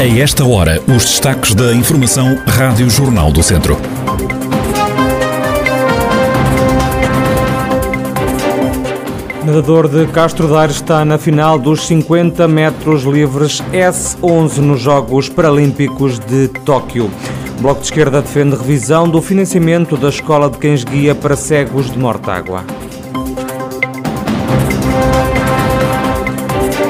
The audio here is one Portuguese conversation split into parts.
A esta hora, os destaques da Informação Rádio Jornal do Centro. Nadador de Castro Daire está na final dos 50 metros livres S11 nos Jogos Paralímpicos de Tóquio. O Bloco de Esquerda defende revisão do financiamento da Escola de Cães Guia para Cegos de Mortágua.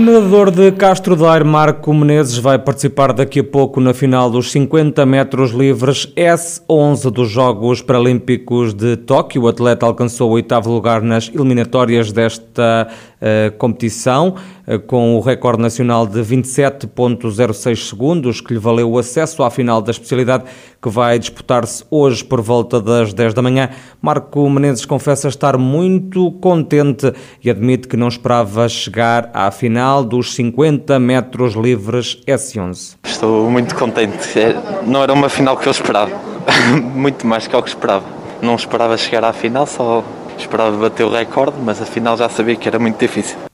O nadador de Castro Daire, Marco Menezes, vai participar daqui a pouco na final dos 50 metros livres S11 dos Jogos Paralímpicos de Tóquio. O atleta alcançou o oitavo lugar nas eliminatórias desta uh, competição, com o recorde nacional de 27,06 segundos, que lhe valeu o acesso à final da especialidade, que vai disputar-se hoje por volta das 10 da manhã. Marco Menezes confessa estar muito contente e admite que não esperava chegar à final dos 50 metros livres S11. Estou muito contente. É, não era uma final que eu esperava, muito mais que o que esperava. Não esperava chegar à final, só esperava bater o recorde, mas afinal já sabia que era muito difícil.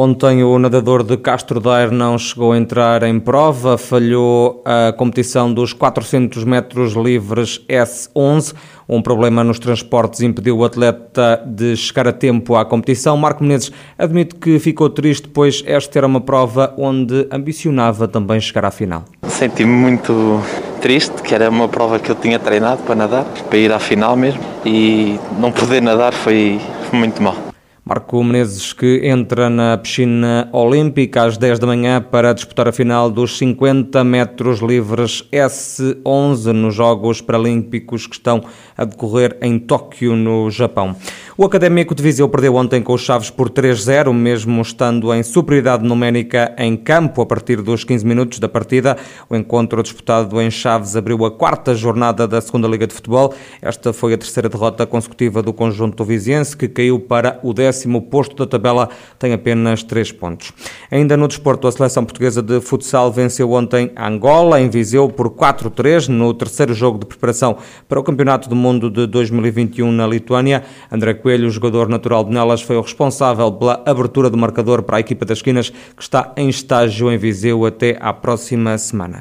Ontem o nadador de Castro Daire não chegou a entrar em prova, falhou a competição dos 400 metros livres S11. Um problema nos transportes impediu o atleta de chegar a tempo à competição. Marco Menezes admite que ficou triste, pois esta era uma prova onde ambicionava também chegar à final. Senti-me muito triste, que era uma prova que eu tinha treinado para nadar, para ir à final mesmo, e não poder nadar foi muito mal. Marco Menezes, que entra na piscina olímpica às 10 da manhã para disputar a final dos 50 metros livres S11 nos Jogos Paralímpicos que estão a decorrer em Tóquio, no Japão. O Académico de Viseu perdeu ontem com os Chaves por 3-0, mesmo estando em superioridade numérica em campo a partir dos 15 minutos da partida. O encontro disputado em Chaves abriu a quarta jornada da Segunda Liga de Futebol. Esta foi a terceira derrota consecutiva do conjunto viziense, que caiu para o décimo posto da tabela, tem apenas 3 pontos. Ainda no desporto, a seleção portuguesa de futsal venceu ontem Angola, em Viseu, por 4-3, no terceiro jogo de preparação para o Campeonato do Mundo de 2021 na Lituânia. André Coelho, jogador natural de Nelas, foi o responsável pela abertura do marcador para a equipa das Quinas, que está em estágio em Viseu até à próxima semana.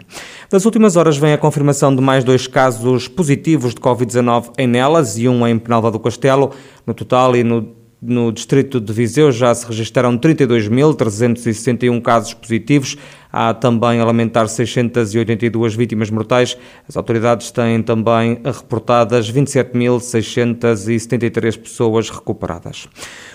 Das últimas horas vem a confirmação de mais dois casos positivos de Covid-19 em Nelas e um em Penalva do Castelo. No total e no no distrito de Viseu já se registraram 32.361 casos positivos. Há também a lamentar 682 vítimas mortais. As autoridades têm também reportadas 27.673 pessoas recuperadas.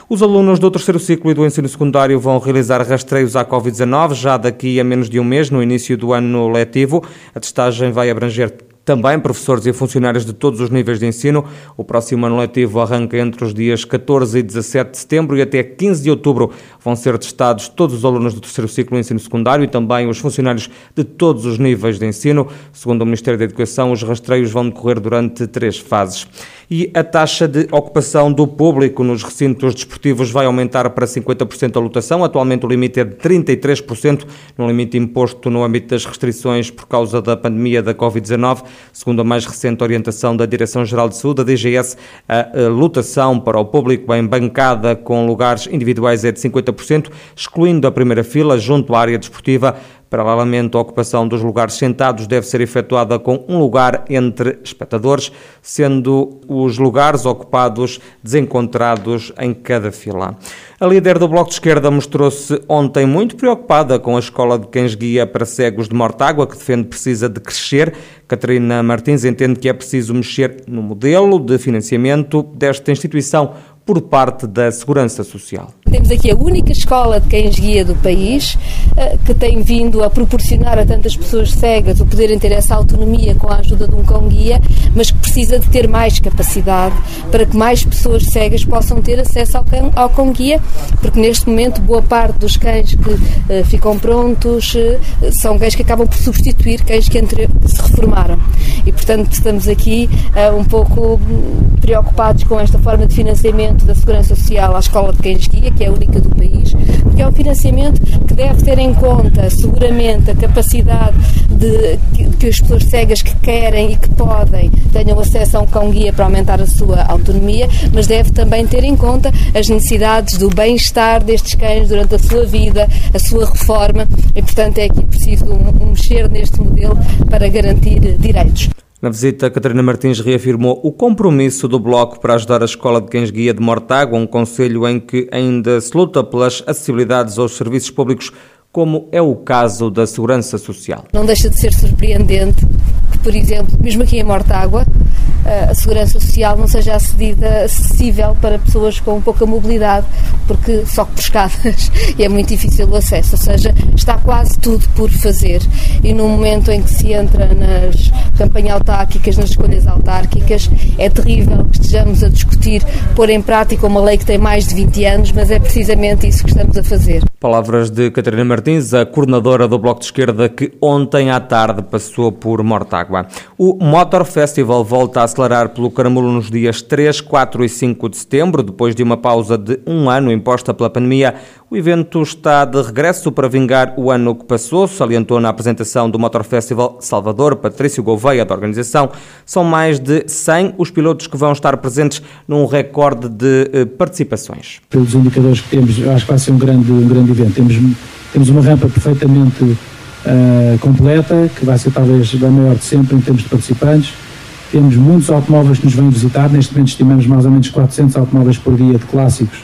Os alunos do terceiro ciclo e do ensino secundário vão realizar rastreios à Covid-19 já daqui a menos de um mês, no início do ano letivo. A testagem vai abranger também professores e funcionários de todos os níveis de ensino. O próximo ano letivo arranca entre os dias 14 e 17 de setembro e até 15 de outubro vão ser testados todos os alunos do terceiro ciclo do ensino secundário e também os funcionários de todos os níveis de ensino. Segundo o Ministério da Educação, os rastreios vão decorrer durante três fases e a taxa de ocupação do público nos recintos desportivos vai aumentar para 50% a lotação. Atualmente o limite é de 33%, no limite imposto no âmbito das restrições por causa da pandemia da Covid-19. Segundo a mais recente orientação da Direção-Geral de Saúde, a DGS, a lotação para o público em bancada com lugares individuais é de 50%, excluindo a primeira fila junto à área desportiva. Paralelamente, a ocupação dos lugares sentados deve ser efetuada com um lugar entre espectadores, sendo os lugares ocupados desencontrados em cada fila. A líder do Bloco de Esquerda mostrou-se ontem muito preocupada com a escola de cães guia para cegos de Mortágua, que defende precisa de crescer. Catarina Martins entende que é preciso mexer no modelo de financiamento desta instituição por parte da Segurança Social. Temos aqui a única escola de cães-guia do país eh, que tem vindo a proporcionar a tantas pessoas cegas o poderem ter essa autonomia com a ajuda de um cão-guia, mas que precisa de ter mais capacidade para que mais pessoas cegas possam ter acesso ao, cão, ao cão-guia, porque neste momento boa parte dos cães que uh, ficam prontos uh, são cães que acabam por substituir cães que entre, se reformaram. E, portanto, estamos aqui uh, um pouco preocupados com esta forma de financiamento da Segurança Social à Escola de Cães Guia, que que é única do país, porque é um financiamento que deve ter em conta seguramente a capacidade de que, que as pessoas cegas que querem e que podem tenham acesso a um cão guia para aumentar a sua autonomia, mas deve também ter em conta as necessidades do bem-estar destes cães durante a sua vida, a sua reforma e, portanto, é aqui preciso um, um mexer neste modelo para garantir direitos. Na visita, Catarina Martins reafirmou o compromisso do Bloco para ajudar a Escola de Cães Guia de Mortágua, um conselho em que ainda se luta pelas acessibilidades aos serviços públicos, como é o caso da Segurança Social. Não deixa de ser surpreendente que, por exemplo, mesmo aqui em Mortágua, a segurança social não seja acedida, acessível para pessoas com pouca mobilidade, porque só por escadas e é muito difícil o acesso. Ou seja, está quase tudo por fazer. E no momento em que se entra nas campanhas autárquicas, nas escolhas autárquicas, é terrível que estejamos a discutir pôr em prática uma lei que tem mais de 20 anos, mas é precisamente isso que estamos a fazer. Palavras de Catarina Martins, a coordenadora do Bloco de Esquerda, que ontem à tarde passou por Mortágua. O Motor Festival volta a acelerar pelo Caramulo nos dias 3, 4 e 5 de setembro, depois de uma pausa de um ano imposta pela pandemia. O evento está de regresso para vingar o ano que passou, salientou na apresentação do Motor Festival Salvador, Patrício Gouveia, da organização. São mais de 100 os pilotos que vão estar presentes num recorde de eh, participações. Pelos indicadores que temos, acho que vai ser um grande, um grande evento. Temos, temos uma rampa perfeitamente uh, completa, que vai ser talvez a maior de sempre em termos de participantes temos muitos automóveis que nos vêm visitar, neste momento estimamos mais ou menos 400 automóveis por dia de clássicos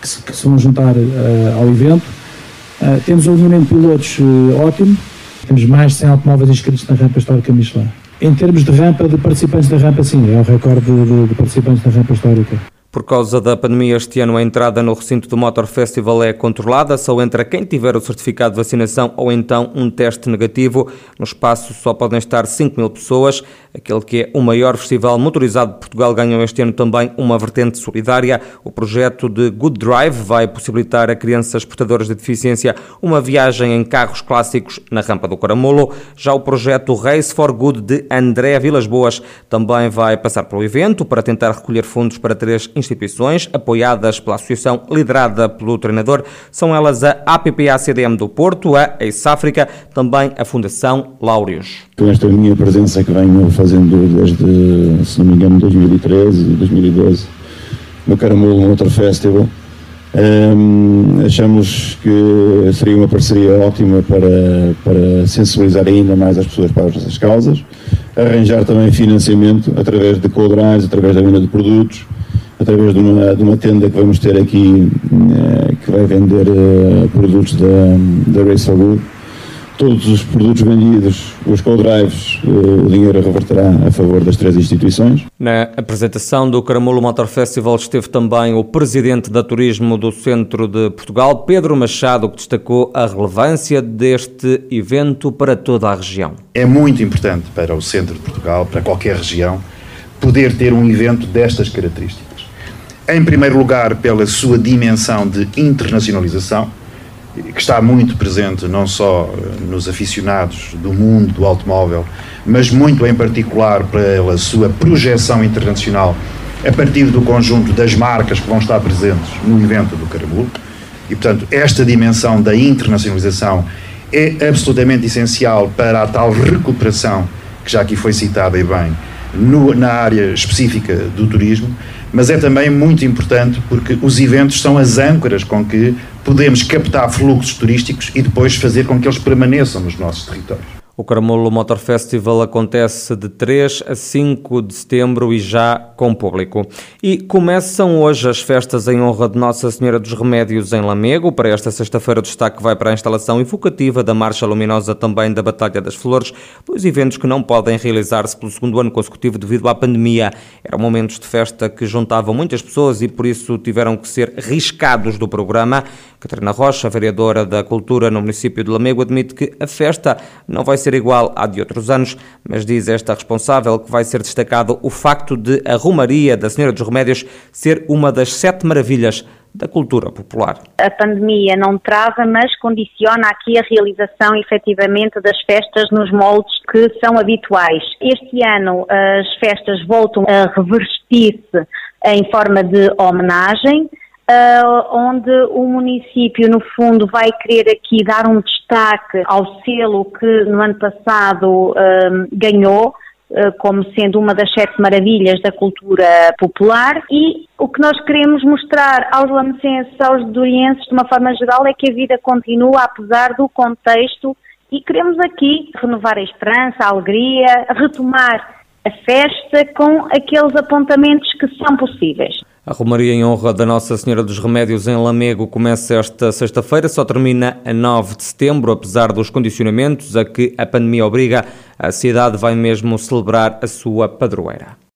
que se, que se vão juntar uh, ao evento. Uh, temos um alinhamento de pilotos ótimo, temos mais de 100 automóveis inscritos na rampa histórica Michelin. Em termos de rampa, de participantes da rampa, sim, é o recorde de, de, de participantes da rampa histórica. Por causa da pandemia, este ano a entrada no recinto do Motor Festival é controlada, só entra quem tiver o certificado de vacinação ou então um teste negativo. No espaço só podem estar 5 mil pessoas. Aquele que é o maior festival motorizado de Portugal ganhou este ano também uma vertente solidária. O projeto de Good Drive vai possibilitar a crianças portadoras de deficiência uma viagem em carros clássicos na rampa do Caramulo. Já o projeto Race for Good de André Vilas Boas também vai passar pelo evento para tentar recolher fundos para três instituições instituições apoiadas pela associação liderada pelo treinador. São elas a APPA-CDM do Porto, a Ex África, também a Fundação Laureus. Com esta minha presença que venho fazendo desde, se não me engano, 2013, 2012, no Caramulo Motor Festival, um, achamos que seria uma parceria ótima para, para sensibilizar ainda mais as pessoas para as nossas causas, arranjar também financiamento através de codrais, através da venda de produtos, através de uma, de uma tenda que vamos ter aqui eh, que vai vender eh, produtos da, da Race Good. Todos os produtos vendidos, os co-drives, eh, o dinheiro reverterá a favor das três instituições. Na apresentação do Caramulo Motor Festival esteve também o presidente da Turismo do Centro de Portugal, Pedro Machado, que destacou a relevância deste evento para toda a região. É muito importante para o Centro de Portugal, para qualquer região, poder ter um evento destas características em primeiro lugar, pela sua dimensão de internacionalização, que está muito presente não só eh, nos aficionados do mundo do automóvel, mas muito em particular pela sua projeção internacional a partir do conjunto das marcas que vão estar presentes no evento do Caramulo. E, portanto, esta dimensão da internacionalização é absolutamente essencial para a tal recuperação que já aqui foi citada e bem no, na área específica do turismo, mas é também muito importante porque os eventos são as âncoras com que podemos captar fluxos turísticos e depois fazer com que eles permaneçam nos nossos territórios. O Caramulo Motor Festival acontece de 3 a 5 de setembro e já com público. E começam hoje as festas em honra de Nossa Senhora dos Remédios em Lamego. Para esta sexta-feira, o destaque vai para a instalação evocativa da Marcha Luminosa também da Batalha das Flores, dois eventos que não podem realizar-se pelo segundo ano consecutivo devido à pandemia. Eram momentos de festa que juntavam muitas pessoas e por isso tiveram que ser riscados do programa. Catarina Rocha, vereadora da Cultura no município de Lamego, admite que a festa não vai ser igual à de outros anos, mas diz esta responsável que vai ser destacado o facto de a Romaria da Senhora dos Remédios ser uma das sete maravilhas da cultura popular. A pandemia não trava, mas condiciona aqui a realização efetivamente das festas nos moldes que são habituais. Este ano as festas voltam a revestir-se em forma de homenagem uh, onde o município, no fundo, vai querer aqui dar um destaque ao selo que no ano passado uh, ganhou, uh, como sendo uma das sete maravilhas da cultura popular e o que nós queremos mostrar aos lamecenses, aos dorienses, de uma forma geral, é que a vida continua apesar do contexto e queremos aqui renovar a esperança, a alegria, retomar a festa com aqueles apontamentos que são possíveis. A Romaria em honra da Nossa Senhora dos Remédios em Lamego começa esta sexta-feira, só termina a 9 de setembro, apesar dos condicionamentos a que a pandemia obriga, a cidade vai mesmo celebrar a sua padroeira.